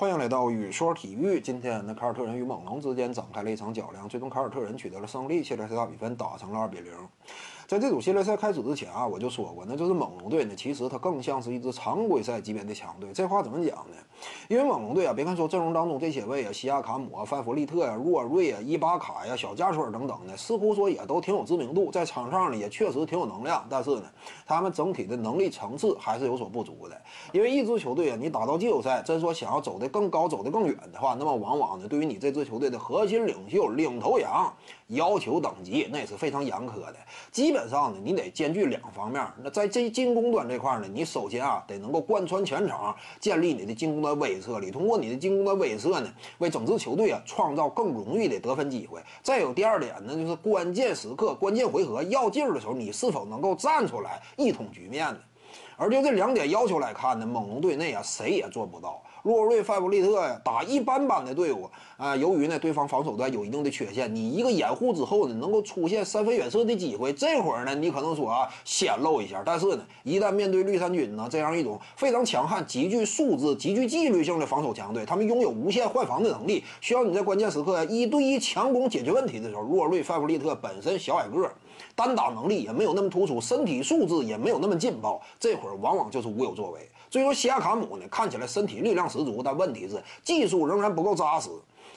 欢迎来到雨说体育。今天呢，凯尔特人与猛龙之间展开了一场较量，最终凯尔特人取得了胜利，系列赛大比分打成了二比零。在这组系列赛开始之前啊，我就说过，那就是猛龙队呢，其实它更像是一支常规赛级别的强队。这话怎么讲呢？因为猛龙队啊，别看说阵容当中这些位啊，西亚卡姆啊、范弗利特呀、若瑞啊、伊巴卡呀、小加索尔等等的，似乎说也都挺有知名度，在场上呢也确实挺有能量。但是呢，他们整体的能力层次还是有所不足的。因为一支球队啊，你打到季后赛，真说想要走得更高、走得更远的话，那么往往呢，对于你这支球队的核心领袖、领头羊要求等级，那也是非常严苛的。基本上呢，你得。兼具两方面，那在这进攻端这块呢，你首先啊得能够贯穿全场，建立你的进攻端威慑力，通过你的进攻端威慑呢，为整支球队啊创造更容易的得分机会。再有第二点呢，就是关键时刻、关键回合要劲儿的时候，你是否能够站出来一统局面呢？而就这两点要求来看呢，猛龙队内啊谁也做不到。洛瑞、范弗利特呀，打一般般的队伍啊，由于呢对方防守端有一定的缺陷，你一个掩护之后呢，能够出现三分远射的机会，这会儿呢你可能说啊显露一下，但是呢一旦面对绿衫军呢这样一种非常强悍、极具素质、极具纪律性的防守强队，他们拥有无限换防的能力，需要你在关键时刻一对一强攻解决问题的时候，洛瑞、范弗利特本身小矮个，单打能力也没有那么突出，身体素质也没有那么劲爆，这会儿往往就是无有作为。所以说，西亚卡姆呢看起来身体力量十足，但问题是技术仍然不够扎实，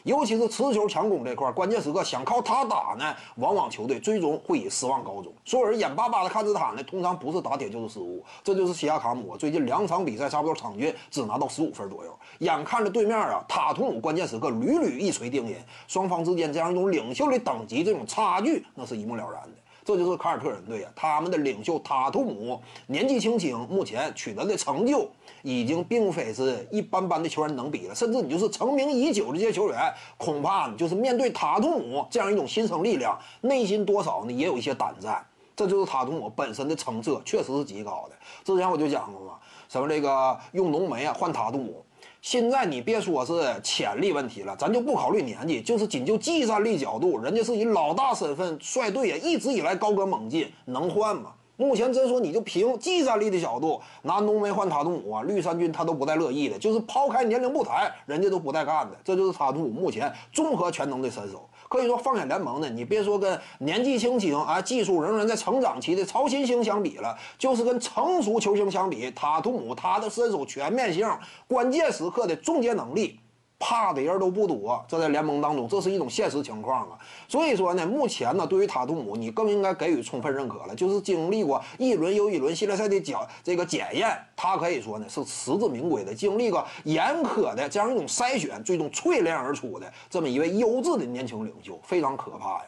尤其是持球强攻这块，关键时刻想靠他打呢，往往球队最终会以失望告终。所有人，眼巴巴的看着他呢，通常不是打铁就是失误。这就是西亚卡姆最近两场比赛差不多场均只拿到十五分左右。眼看着对面啊，塔图姆关键时刻屡屡一锤定音，双方之间这样一种领袖的等级这种差距，那是一目了然的。这就是凯尔特人队啊，他们的领袖塔图姆年纪轻轻，目前取得的成就已经并非是一般般的球员能比了。甚至你就是成名已久的这些球员，恐怕就是面对塔图姆这样一种新生力量，内心多少呢也有一些胆战。这就是塔图姆本身的成色，确实是极高的。之前我就讲过嘛，什么这个用浓眉啊换塔图姆。现在你别说是潜力问题了，咱就不考虑年纪，就是仅就技战力角度，人家是以老大身份率队呀，一直以来高歌猛进，能换吗？目前真说你就凭技战力的角度拿浓眉换塔图姆啊，绿衫军他都不带乐意的，就是抛开年龄不谈，人家都不带干的。这就是塔图姆目前综合全能的身手。可以说，放眼联盟呢，你别说跟年纪轻轻啊、技术仍然在成长期的超新星相比了，就是跟成熟球星相比，塔图姆他的身手全面性、关键时刻的终结能力。怕的人都不多，这在联盟当中，这是一种现实情况啊。所以说呢，目前呢，对于塔图姆，你更应该给予充分认可了。就是经历过一轮又一轮系列赛的检这个检验，他可以说呢是实至名归的，经历过严苛的这样一种筛选，最终淬炼而出的这么一位优质的年轻领袖，非常可怕呀。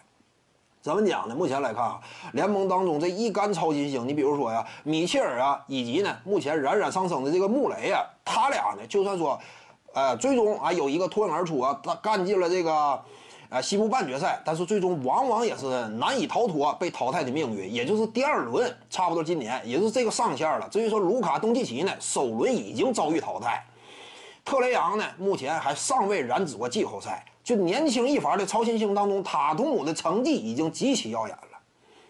怎么讲呢？目前来看啊，联盟当中这一干超新星，你比如说呀，米切尔啊，以及呢目前冉冉上升的这个穆雷啊，他俩呢，就算说。呃，最终啊有一个脱颖而出啊，他干进了这个，呃西部半决赛，但是最终往往也是难以逃脱被淘汰的命运，也就是第二轮，差不多今年也就是这个上限了。至于说卢卡东契奇呢，首轮已经遭遇淘汰，特雷杨呢目前还尚未染指过季后赛，就年轻一伐的超新星当中，塔图姆的成绩已经极其耀眼了。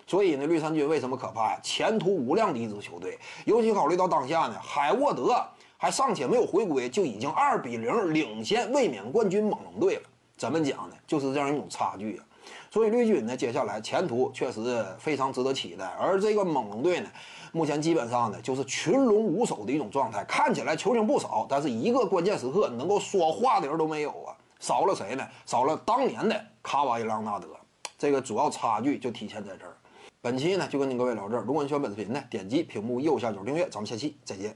所以呢，绿衫军为什么可怕呀？前途无量的一支球队，尤其考虑到当下呢，海沃德。还尚且没有回归，就已经二比零领先卫冕冠军猛龙队了。怎么讲呢？就是这样一种差距啊。所以绿军呢，接下来前途确实非常值得期待。而这个猛龙队呢，目前基本上呢就是群龙无首的一种状态。看起来球星不少，但是一个关键时刻能够说话的人都没有啊。少了谁呢？少了当年的卡瓦伊·朗纳德。这个主要差距就体现在这儿。本期呢就跟您各位聊这儿。如果你喜欢本视频呢，点击屏幕右下角订阅。咱们下期再见。